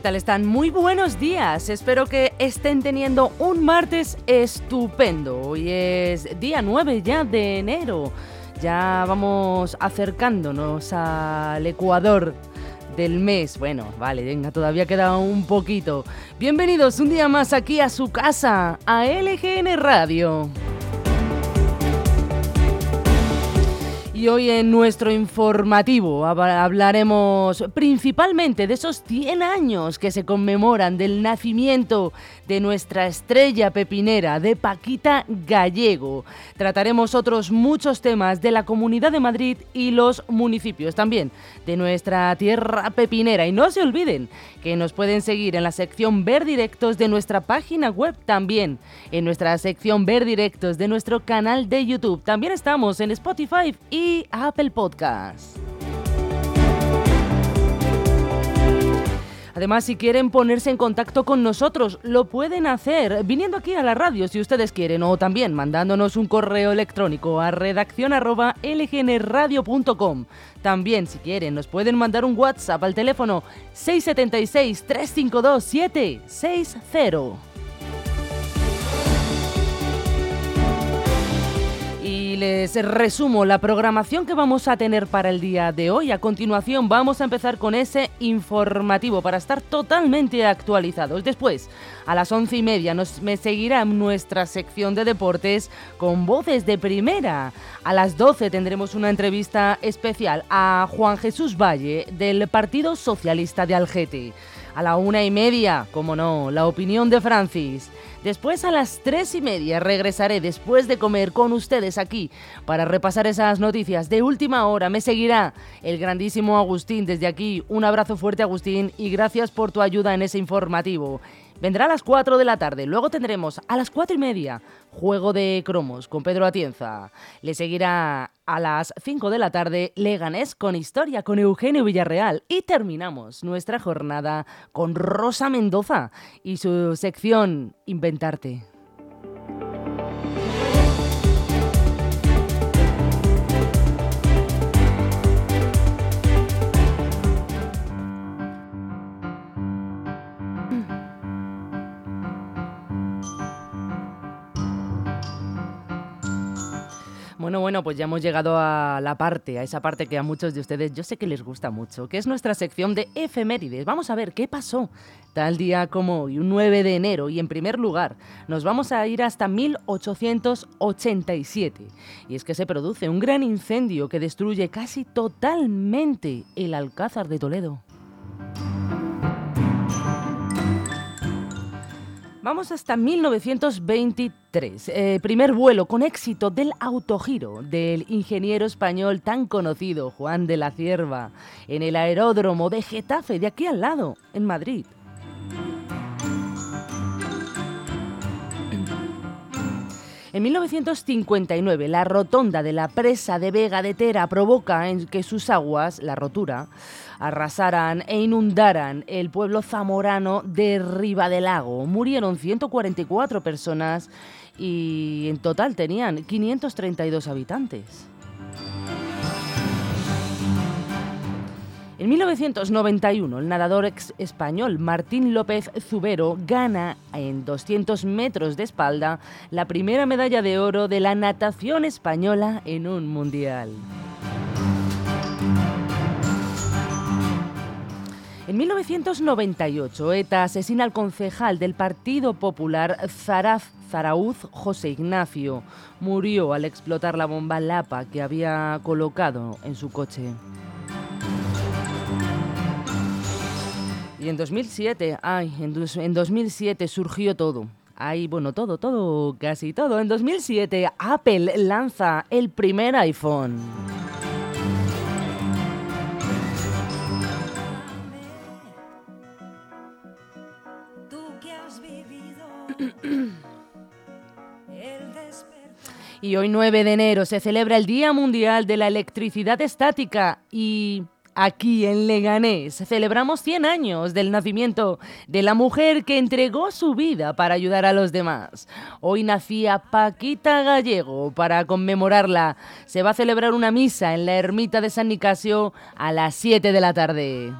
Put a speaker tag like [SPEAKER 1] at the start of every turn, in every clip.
[SPEAKER 1] ¿Qué tal están? Muy buenos días. Espero que estén teniendo un martes estupendo. Hoy es día 9 ya de enero. Ya vamos acercándonos al Ecuador del mes. Bueno, vale, venga, todavía queda un poquito. Bienvenidos un día más aquí a su casa, a LGN Radio. Y hoy en nuestro informativo hablaremos principalmente de esos 100 años que se conmemoran del nacimiento de nuestra estrella pepinera, de Paquita Gallego. Trataremos otros muchos temas de la Comunidad de Madrid y los municipios también de nuestra tierra pepinera. Y no se olviden que nos pueden seguir en la sección Ver Directos de nuestra página web también, en nuestra sección Ver Directos de nuestro canal de YouTube. También estamos en Spotify y Apple Podcast. Además, si quieren ponerse en contacto con nosotros, lo pueden hacer viniendo aquí a la radio si ustedes quieren o también mandándonos un correo electrónico a redacción@lgnradio.com. También, si quieren, nos pueden mandar un WhatsApp al teléfono 676 352 760. Les resumo la programación que vamos a tener para el día de hoy. A continuación vamos a empezar con ese informativo para estar totalmente actualizados. Después, a las once y media, nos, me seguirá nuestra sección de deportes con voces de primera. A las doce tendremos una entrevista especial a Juan Jesús Valle del Partido Socialista de Algete. A la una y media, como no, la opinión de Francis. Después a las tres y media regresaré después de comer con ustedes aquí para repasar esas noticias de última hora. Me seguirá el grandísimo Agustín desde aquí. Un abrazo fuerte Agustín y gracias por tu ayuda en ese informativo. Vendrá a las 4 de la tarde. Luego tendremos a las 4 y media Juego de Cromos con Pedro Atienza. Le seguirá a las 5 de la tarde Leganés con Historia con Eugenio Villarreal. Y terminamos nuestra jornada con Rosa Mendoza y su sección Inventarte. Bueno, pues ya hemos llegado a la parte, a esa parte que a muchos de ustedes yo sé que les gusta mucho, que es nuestra sección de efemérides. Vamos a ver qué pasó tal día como hoy, un 9 de enero, y en primer lugar nos vamos a ir hasta 1887. Y es que se produce un gran incendio que destruye casi totalmente el Alcázar de Toledo. Vamos hasta 1923. Eh, primer vuelo con éxito del autogiro del ingeniero español tan conocido Juan de la Cierva en el aeródromo de Getafe, de aquí al lado, en Madrid. En 1959, la rotonda de la presa de Vega de Tera provoca en que sus aguas, la rotura, arrasaran e inundaran el pueblo zamorano de Riva del Lago. Murieron 144 personas y en total tenían 532 habitantes. En 1991, el nadador ex español Martín López Zubero gana en 200 metros de espalda la primera medalla de oro de la natación española en un mundial. En 1998, ETA asesina al concejal del Partido Popular Zaraz Zarauz José Ignacio. Murió al explotar la bomba Lapa que había colocado en su coche. Y en 2007, ay, en, 2007 surgió todo. Ay, bueno, todo, todo, casi todo. En 2007 Apple lanza el primer iPhone. Y hoy 9 de enero se celebra el Día Mundial de la Electricidad Estática y aquí en Leganés celebramos 100 años del nacimiento de la mujer que entregó su vida para ayudar a los demás. Hoy nacía Paquita Gallego. Para conmemorarla se va a celebrar una misa en la ermita de San Nicasio a las 7 de la tarde.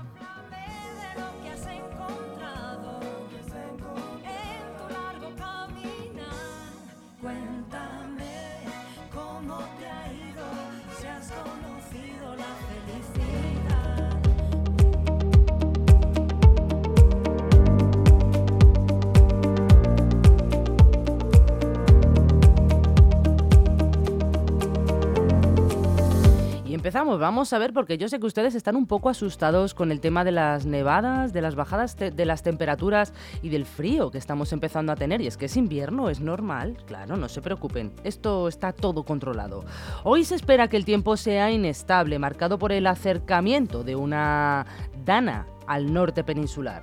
[SPEAKER 1] Vamos a ver, porque yo sé que ustedes están un poco asustados con el tema de las nevadas, de las bajadas de las temperaturas y del frío que estamos empezando a tener. Y es que es invierno, es normal. Claro, no se preocupen. Esto está todo controlado. Hoy se espera que el tiempo sea inestable, marcado por el acercamiento de una dana al norte peninsular.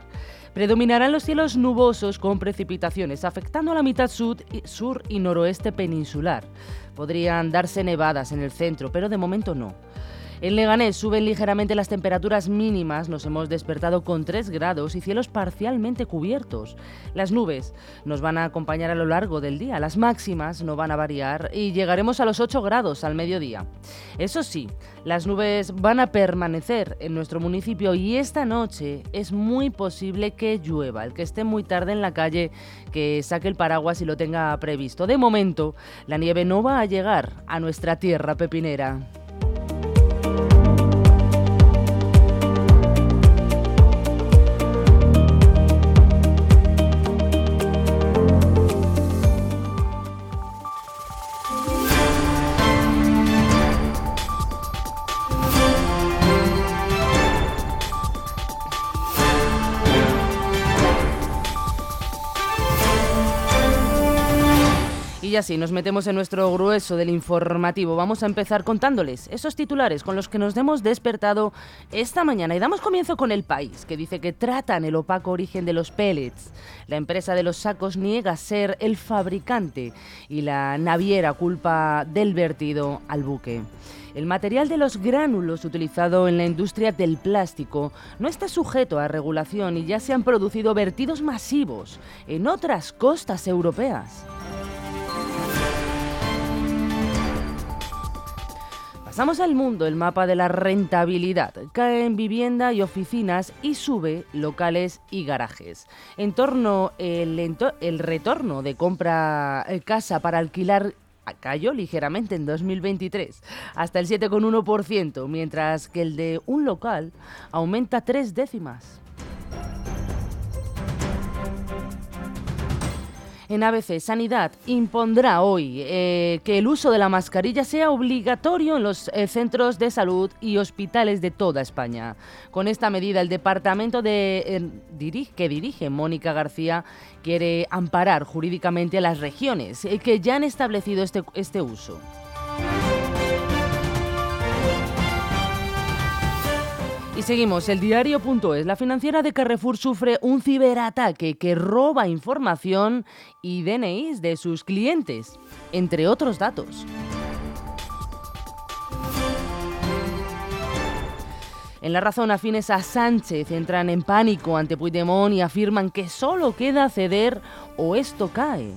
[SPEAKER 1] Predominarán los cielos nubosos con precipitaciones, afectando a la mitad sur y noroeste peninsular. Podrían darse nevadas en el centro, pero de momento no. En Leganés suben ligeramente las temperaturas mínimas, nos hemos despertado con 3 grados y cielos parcialmente cubiertos. Las nubes nos van a acompañar a lo largo del día, las máximas no van a variar y llegaremos a los 8 grados al mediodía. Eso sí, las nubes van a permanecer en nuestro municipio y esta noche es muy posible que llueva. El que esté muy tarde en la calle, que saque el paraguas y lo tenga previsto. De momento, la nieve no va a llegar a nuestra tierra pepinera. Y así nos metemos en nuestro grueso del informativo. Vamos a empezar contándoles esos titulares con los que nos hemos despertado esta mañana. Y damos comienzo con El País, que dice que tratan el opaco origen de los pellets. La empresa de los sacos niega ser el fabricante y la naviera culpa del vertido al buque. El material de los gránulos utilizado en la industria del plástico no está sujeto a regulación y ya se han producido vertidos masivos en otras costas europeas. Pasamos al mundo, el mapa de la rentabilidad. Cae en vivienda y oficinas y sube locales y garajes. En torno el, el retorno de compra eh, casa para alquilar cayó ligeramente en 2023, hasta el 7,1%, mientras que el de un local aumenta tres décimas. En ABC Sanidad impondrá hoy eh, que el uso de la mascarilla sea obligatorio en los eh, centros de salud y hospitales de toda España. Con esta medida, el departamento de, eh, que dirige Mónica García quiere amparar jurídicamente a las regiones que ya han establecido este, este uso. Y seguimos, el diario.es. La financiera de Carrefour sufre un ciberataque que roba información y DNIs de sus clientes, entre otros datos. En la razón, afines a Sánchez entran en pánico ante Puigdemont y afirman que solo queda ceder o esto cae.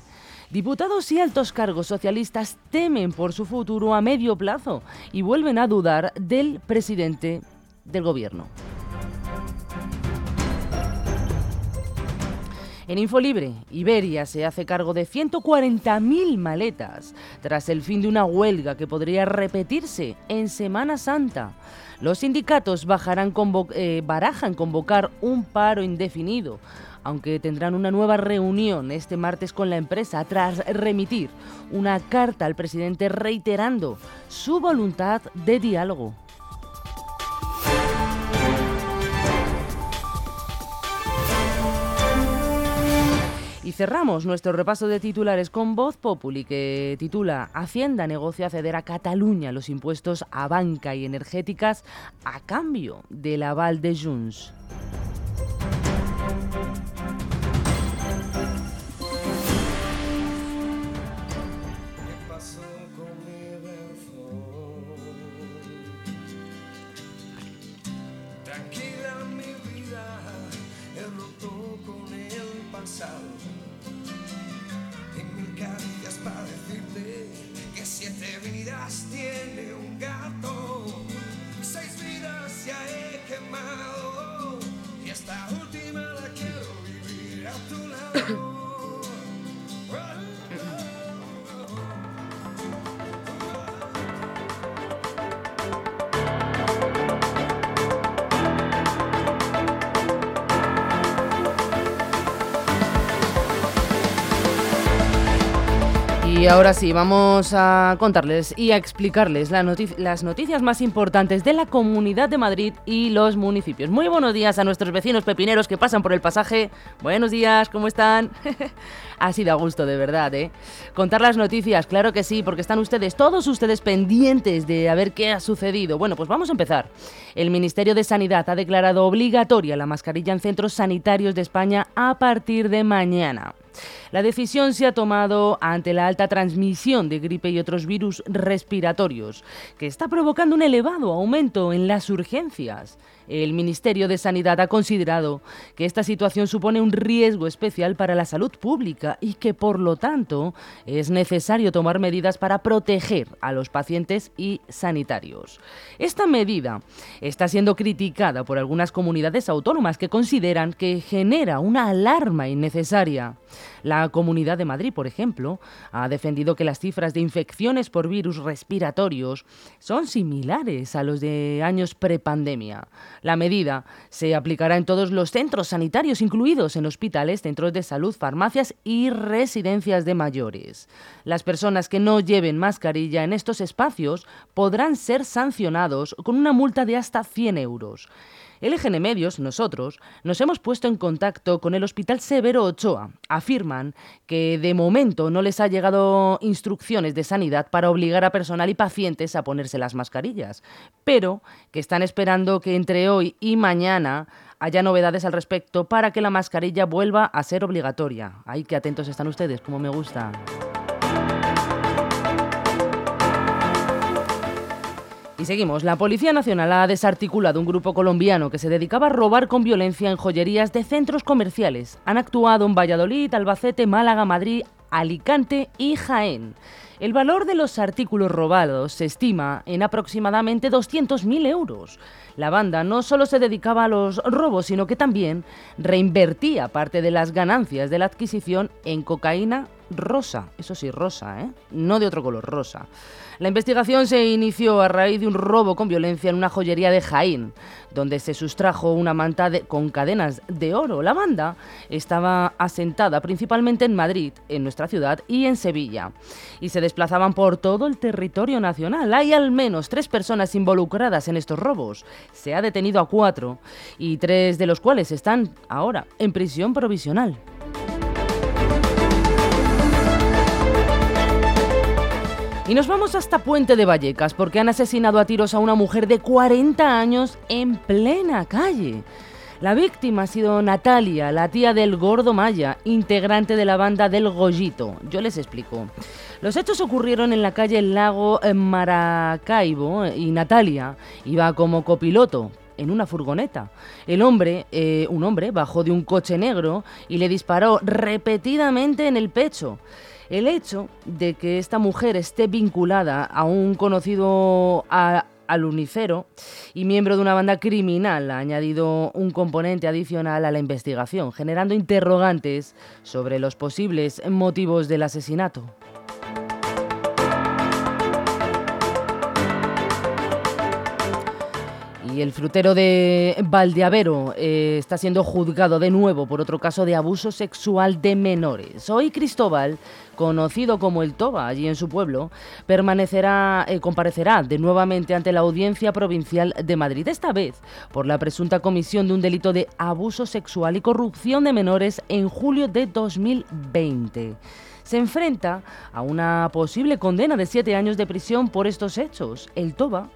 [SPEAKER 1] Diputados y altos cargos socialistas temen por su futuro a medio plazo y vuelven a dudar del presidente del gobierno. En Infolibre, Iberia se hace cargo de 140.000 maletas tras el fin de una huelga que podría repetirse en Semana Santa. Los sindicatos eh, barajan convocar un paro indefinido, aunque tendrán una nueva reunión este martes con la empresa tras remitir una carta al presidente reiterando su voluntad de diálogo. Y cerramos nuestro repaso de titulares con Voz Populi, que titula Hacienda negocia ceder a Cataluña los impuestos a banca y energéticas a cambio del aval de Junts.
[SPEAKER 2] Tranquila mi vida, he roto con el pasado. Tiene un gato. Seis vidas ya he quemado
[SPEAKER 1] Y ahora sí, vamos a contarles y a explicarles las noticias más importantes de la Comunidad de Madrid y los municipios. Muy buenos días a nuestros vecinos pepineros que pasan por el pasaje. Buenos días, ¿cómo están? ha sido a gusto, de verdad, ¿eh? Contar las noticias, claro que sí, porque están ustedes, todos ustedes pendientes de a ver qué ha sucedido. Bueno, pues vamos a empezar. El Ministerio de Sanidad ha declarado obligatoria la mascarilla en centros sanitarios de España a partir de mañana. La decisión se ha tomado ante la alta transmisión de gripe y otros virus respiratorios, que está provocando un elevado aumento en las urgencias. El Ministerio de Sanidad ha considerado que esta situación supone un riesgo especial para la salud pública y que, por lo tanto, es necesario tomar medidas para proteger a los pacientes y sanitarios. Esta medida está siendo criticada por algunas comunidades autónomas que consideran que genera una alarma innecesaria. La Comunidad de Madrid, por ejemplo, ha defendido que las cifras de infecciones por virus respiratorios son similares a los de años prepandemia. La medida se aplicará en todos los centros sanitarios, incluidos en hospitales, centros de salud, farmacias y residencias de mayores. Las personas que no lleven mascarilla en estos espacios podrán ser sancionados con una multa de hasta 100 euros. LGN Medios, nosotros, nos hemos puesto en contacto con el Hospital Severo Ochoa. Afirman que de momento no les ha llegado instrucciones de sanidad para obligar a personal y pacientes a ponerse las mascarillas, pero que están esperando que entre hoy y mañana haya novedades al respecto para que la mascarilla vuelva a ser obligatoria. Ay, qué atentos están ustedes, como me gusta. Y seguimos. La Policía Nacional ha desarticulado un grupo colombiano que se dedicaba a robar con violencia en joyerías de centros comerciales. Han actuado en Valladolid, Albacete, Málaga, Madrid, Alicante y Jaén. El valor de los artículos robados se estima en aproximadamente 200.000 euros. La banda no solo se dedicaba a los robos, sino que también reinvertía parte de las ganancias de la adquisición en cocaína rosa. Eso sí, rosa, ¿eh? No de otro color, rosa. La investigación se inició a raíz de un robo con violencia en una joyería de Jaén, donde se sustrajo una manta con cadenas de oro. La banda estaba asentada principalmente en Madrid, en nuestra ciudad, y en Sevilla, y se desplazaban por todo el territorio nacional. Hay al menos tres personas involucradas en estos robos. Se ha detenido a cuatro, y tres de los cuales están ahora en prisión provisional. Y nos vamos hasta Puente de Vallecas porque han asesinado a tiros a una mujer de 40 años en plena calle. La víctima ha sido Natalia, la tía del gordo Maya, integrante de la banda del Goyito. Yo les explico. Los hechos ocurrieron en la calle Lago Maracaibo y Natalia iba como copiloto en una furgoneta. El hombre, eh, un hombre, bajó de un coche negro y le disparó repetidamente en el pecho. El hecho de que esta mujer esté vinculada a un conocido unicero y miembro de una banda criminal ha añadido un componente adicional a la investigación, generando interrogantes sobre los posibles motivos del asesinato. Y el frutero de Valdeavero eh, está siendo juzgado de nuevo por otro caso de abuso sexual de menores. Hoy Cristóbal, conocido como el Toba allí en su pueblo, permanecerá, eh, comparecerá de nuevamente ante la Audiencia Provincial de Madrid, esta vez por la presunta comisión de un delito de abuso sexual y corrupción de menores en julio de 2020 se enfrenta a una posible condena de siete años de prisión por estos hechos. El Toba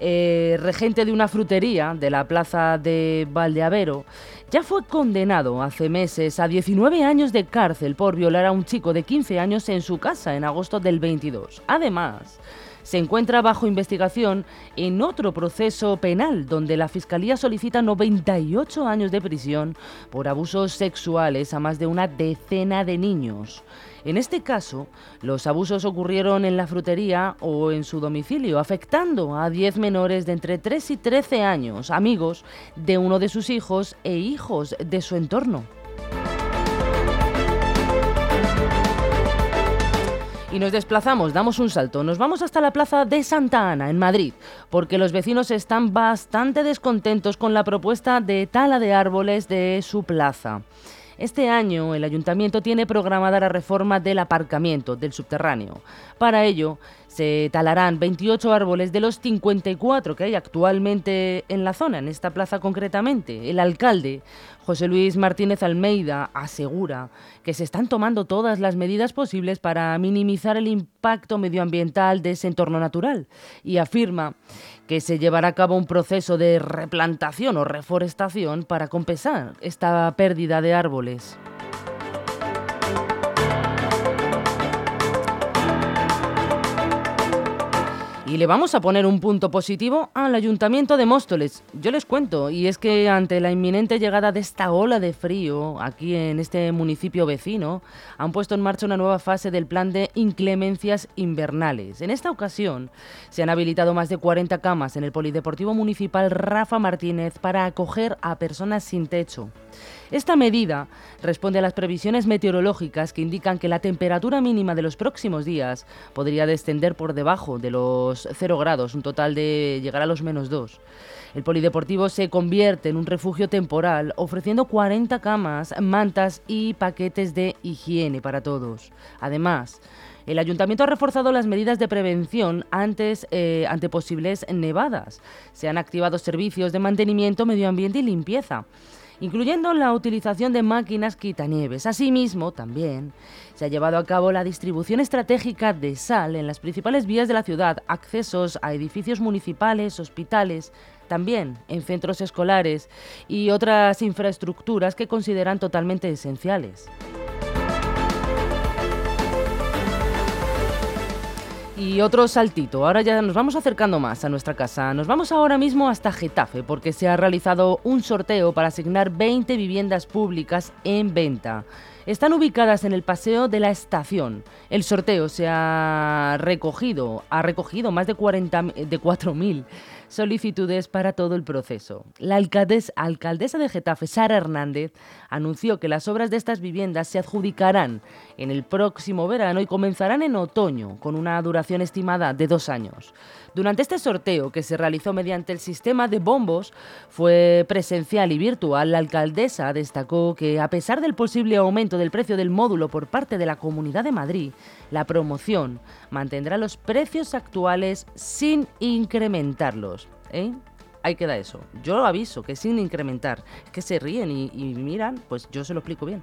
[SPEAKER 1] eh, regente de una frutería de la plaza de Valdeavero, ya fue condenado hace meses a 19 años de cárcel por violar a un chico de 15 años en su casa en agosto del 22. Además, se encuentra bajo investigación en otro proceso penal donde la Fiscalía solicita 98 años de prisión por abusos sexuales a más de una decena de niños. En este caso, los abusos ocurrieron en la frutería o en su domicilio, afectando a 10 menores de entre 3 y 13 años, amigos de uno de sus hijos e hijos de su entorno. Y nos desplazamos, damos un salto, nos vamos hasta la plaza de Santa Ana, en Madrid, porque los vecinos están bastante descontentos con la propuesta de tala de árboles de su plaza. Este año el ayuntamiento tiene programada la reforma del aparcamiento del subterráneo. Para ello se talarán 28 árboles de los 54 que hay actualmente en la zona, en esta plaza concretamente. El alcalde, José Luis Martínez Almeida, asegura que se están tomando todas las medidas posibles para minimizar el impacto medioambiental de ese entorno natural y afirma que se llevará a cabo un proceso de replantación o reforestación para compensar esta pérdida de árboles. Y le vamos a poner un punto positivo al Ayuntamiento de Móstoles. Yo les cuento, y es que ante la inminente llegada de esta ola de frío aquí en este municipio vecino, han puesto en marcha una nueva fase del plan de inclemencias invernales. En esta ocasión se han habilitado más de 40 camas en el Polideportivo Municipal Rafa Martínez para acoger a personas sin techo. Esta medida responde a las previsiones meteorológicas que indican que la temperatura mínima de los próximos días podría descender por debajo de los 0 grados, un total de llegar a los menos 2. El polideportivo se convierte en un refugio temporal, ofreciendo 40 camas, mantas y paquetes de higiene para todos. Además, el ayuntamiento ha reforzado las medidas de prevención antes, eh, ante posibles nevadas. Se han activado servicios de mantenimiento, medio ambiente y limpieza incluyendo la utilización de máquinas quitanieves. Asimismo, también se ha llevado a cabo la distribución estratégica de sal en las principales vías de la ciudad, accesos a edificios municipales, hospitales, también en centros escolares y otras infraestructuras que consideran totalmente esenciales. Y otro saltito, ahora ya nos vamos acercando más a nuestra casa. Nos vamos ahora mismo hasta Getafe porque se ha realizado un sorteo para asignar 20 viviendas públicas en venta. Están ubicadas en el paseo de la estación. El sorteo se ha recogido, ha recogido más de, 40, de 4.000 solicitudes para todo el proceso. La alcaldesa, de Getafe, Sara Hernández, anunció que las obras de estas viviendas se adjudicarán en el próximo verano y comenzarán en otoño, con una duración estimada de dos años. Durante este sorteo, que se realizó mediante el sistema de bombos, fue presencial y virtual, la alcaldesa destacó que, a pesar del posible aumento del precio del módulo por parte de la Comunidad de Madrid, la promoción mantendrá los precios actuales sin incrementarlos. ¿eh? Ahí queda eso. Yo lo aviso, que sin incrementar. Que se ríen y, y miran, pues yo se lo explico bien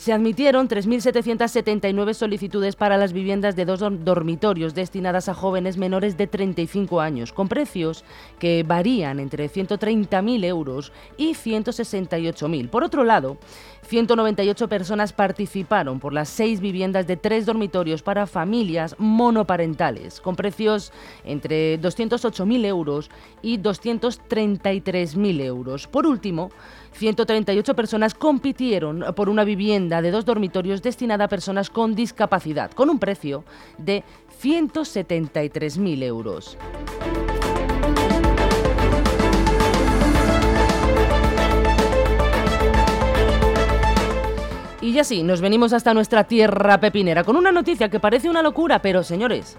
[SPEAKER 1] se admitieron 3.779 solicitudes para las viviendas de dos dormitorios destinadas a jóvenes menores de 35 años, con precios que varían entre 130.000 euros y 168.000. Por otro lado, 198 personas participaron por las seis viviendas de tres dormitorios para familias monoparentales, con precios entre 208.000 euros y 233.000 euros. Por último, 138 personas compitieron por una vivienda de dos dormitorios destinada a personas con discapacidad, con un precio de 173.000 euros. Y ya sí, nos venimos hasta nuestra tierra pepinera con una noticia que parece una locura, pero señores,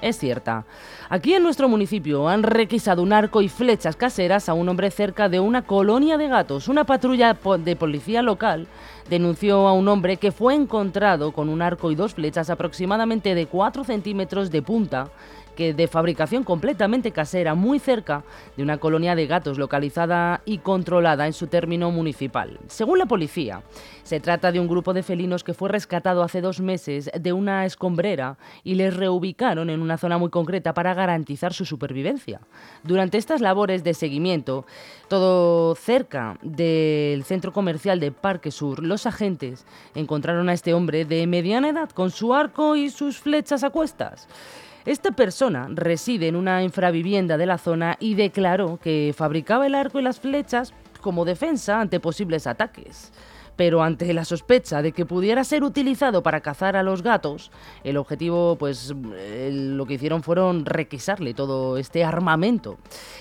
[SPEAKER 1] es cierta. Aquí en nuestro municipio han requisado un arco y flechas caseras a un hombre cerca de una colonia de gatos. Una patrulla de policía local denunció a un hombre que fue encontrado con un arco y dos flechas aproximadamente de 4 centímetros de punta que de fabricación completamente casera, muy cerca de una colonia de gatos localizada y controlada en su término municipal. Según la policía, se trata de un grupo de felinos que fue rescatado hace dos meses de una escombrera y les reubicaron en una zona muy concreta para garantizar su supervivencia. Durante estas labores de seguimiento, todo cerca del centro comercial de Parque Sur, los agentes encontraron a este hombre de mediana edad con su arco y sus flechas a cuestas. Esta persona reside en una infravivienda de la zona y declaró que fabricaba el arco y las flechas como defensa ante posibles ataques. Pero ante la sospecha de que pudiera ser utilizado para cazar a los gatos, el objetivo, pues lo que hicieron fueron requisarle todo este armamento.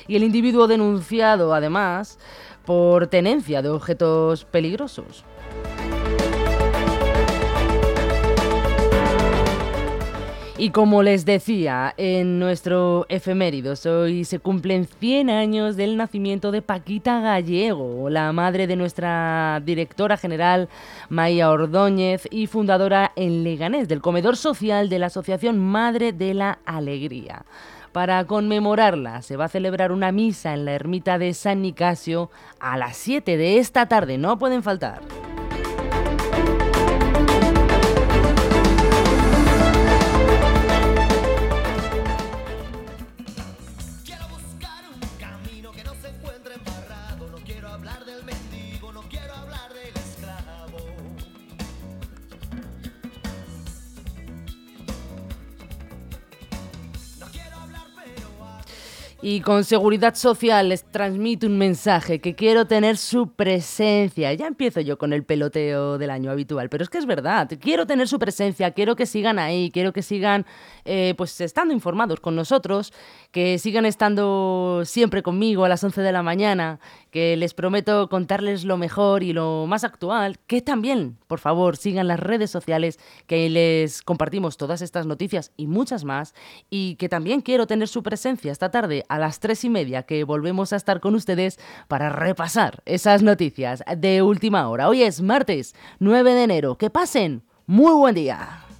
[SPEAKER 1] Y el individuo denunciado, además, por tenencia de objetos peligrosos. Y como les decía en nuestro efeméridos, hoy se cumplen 100 años del nacimiento de Paquita Gallego, la madre de nuestra directora general Maya Ordóñez y fundadora en Leganés del comedor social de la Asociación Madre de la Alegría. Para conmemorarla se va a celebrar una misa en la ermita de San Nicasio a las 7 de esta tarde, no pueden faltar. Y con seguridad social les transmito un mensaje que quiero tener su presencia. Ya empiezo yo con el peloteo del año habitual, pero es que es verdad. Quiero tener su presencia, quiero que sigan ahí, quiero que sigan eh, pues estando informados con nosotros, que sigan estando siempre conmigo a las 11 de la mañana, que les prometo contarles lo mejor y lo más actual, que también, por favor, sigan las redes sociales, que les compartimos todas estas noticias y muchas más, y que también quiero tener su presencia esta tarde las tres y media, que volvemos a estar con ustedes para repasar esas noticias de última hora. Hoy es martes 9 de enero. Que pasen muy buen día.